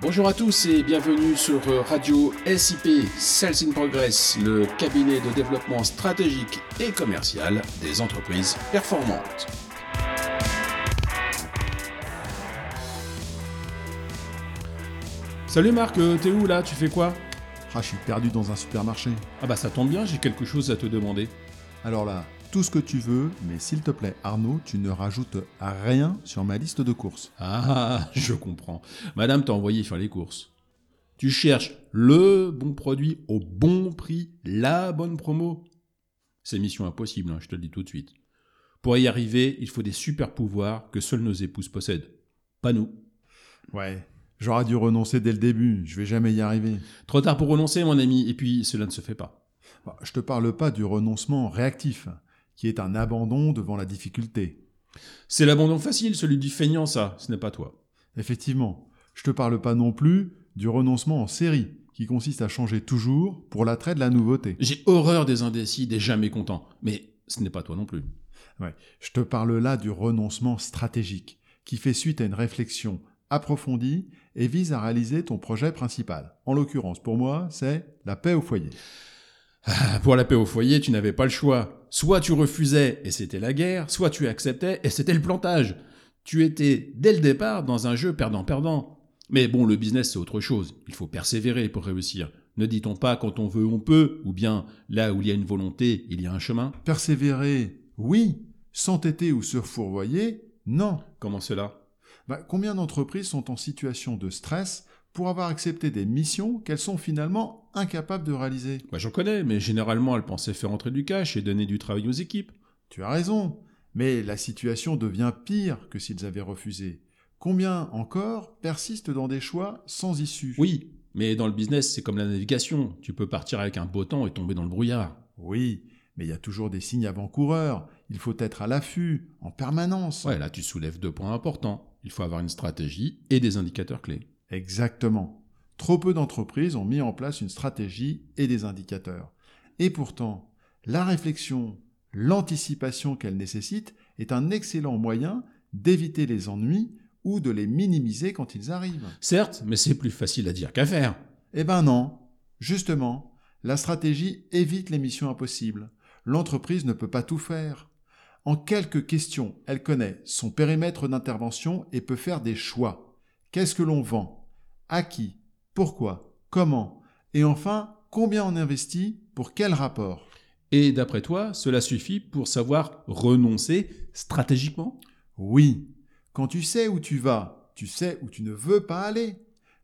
Bonjour à tous et bienvenue sur Radio SIP Sales in Progress, le cabinet de développement stratégique et commercial des entreprises performantes. Salut Marc, euh, t'es où là? Tu fais quoi? Ah, je suis perdu dans un supermarché. Ah bah ça tombe bien, j'ai quelque chose à te demander. Alors là, tout ce que tu veux, mais s'il te plaît, Arnaud, tu ne rajoutes rien sur ma liste de courses. Ah, je comprends. Madame t'a envoyé faire les courses. Tu cherches le bon produit au bon prix, la bonne promo. C'est mission impossible, hein, je te le dis tout de suite. Pour y arriver, il faut des super pouvoirs que seules nos épouses possèdent. Pas nous. Ouais, j'aurais dû renoncer dès le début, je vais jamais y arriver. Trop tard pour renoncer, mon ami, et puis cela ne se fait pas. Bah, Je te parle pas du renoncement réactif, qui est un abandon devant la difficulté. C'est l'abandon facile, celui du feignant, ça, ce n'est pas toi. Effectivement, je te parle pas non plus du renoncement en série, qui consiste à changer toujours pour l'attrait de la nouveauté. J'ai horreur des indécis, des jamais contents, mais ce n'est pas toi non plus. Ouais, je te parle là du renoncement stratégique, qui fait suite à une réflexion approfondie et vise à réaliser ton projet principal. En l'occurrence, pour moi, c'est la paix au foyer. Ah, Pour la paix au foyer, tu n'avais pas le choix. Soit tu refusais et c'était la guerre, soit tu acceptais et c'était le plantage. Tu étais, dès le départ, dans un jeu perdant-perdant. Mais bon, le business, c'est autre chose. Il faut persévérer pour réussir. Ne dit-on pas quand on veut, on peut, ou bien là où il y a une volonté, il y a un chemin? Persévérer, oui. S'entêter ou se fourvoyer, non. Comment cela? Bah, combien d'entreprises sont en situation de stress pour avoir accepté des missions qu'elles sont finalement incapables de réaliser Bah, J'en connais, mais généralement, elles pensaient faire entrer du cash et donner du travail aux équipes. Tu as raison, mais la situation devient pire que s'ils avaient refusé. Combien encore persistent dans des choix sans issue? Oui, mais dans le business, c'est comme la navigation. Tu peux partir avec un beau temps et tomber dans le brouillard. Oui, mais il y a toujours des signes avant-coureurs. Il faut être à l'affût, en permanence. Ouais, là, tu soulèves deux points importants. Il faut avoir une stratégie et des indicateurs clés. Exactement. Trop peu d'entreprises ont mis en place une stratégie et des indicateurs. Et pourtant, la réflexion, l'anticipation qu'elle nécessite est un excellent moyen d'éviter les ennuis ou de les minimiser quand ils arrivent. Certes, mais c'est plus facile à dire qu'à faire. Eh ben non. Justement, la stratégie évite les missions impossibles. L'entreprise ne peut pas tout faire. En quelques questions, elle connaît son périmètre d'intervention et peut faire des choix. Qu'est-ce que l'on vend? À qui? Pourquoi? Comment? Et enfin, combien on investit? Pour quel rapport? Et d'après toi, cela suffit pour savoir renoncer stratégiquement? Oui, quand tu sais où tu vas, tu sais où tu ne veux pas aller.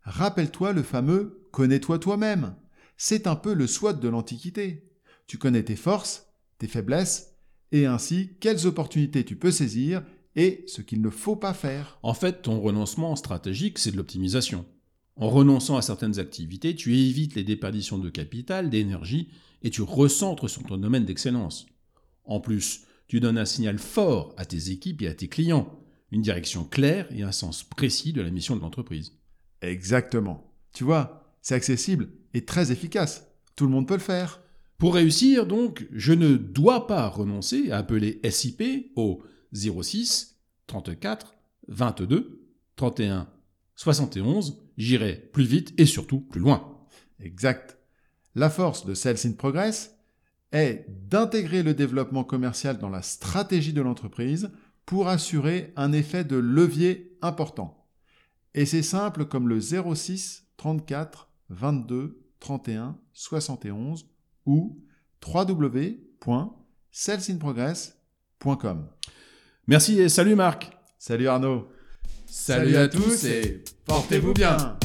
Rappelle-toi le fameux connais-toi toi-même. C'est un peu le SWOT de l'Antiquité. Tu connais tes forces, tes faiblesses, et ainsi quelles opportunités tu peux saisir et ce qu'il ne faut pas faire. En fait, ton renoncement stratégique, c'est de l'optimisation. En renonçant à certaines activités, tu évites les déperditions de capital, d'énergie, et tu recentres sur ton domaine d'excellence. En plus, tu donnes un signal fort à tes équipes et à tes clients, une direction claire et un sens précis de la mission de l'entreprise. Exactement. Tu vois, c'est accessible et très efficace. Tout le monde peut le faire. Pour réussir, donc, je ne dois pas renoncer à appeler SIP au 06 34 22 31 71. J'irai plus vite et surtout plus loin. Exact. La force de Sales in Progress est d'intégrer le développement commercial dans la stratégie de l'entreprise pour assurer un effet de levier important. Et c'est simple comme le 06 34 22 31 71 ou www.salesinprogress.com. Merci et salut Marc. Salut Arnaud. Salut à tous et portez-vous bien.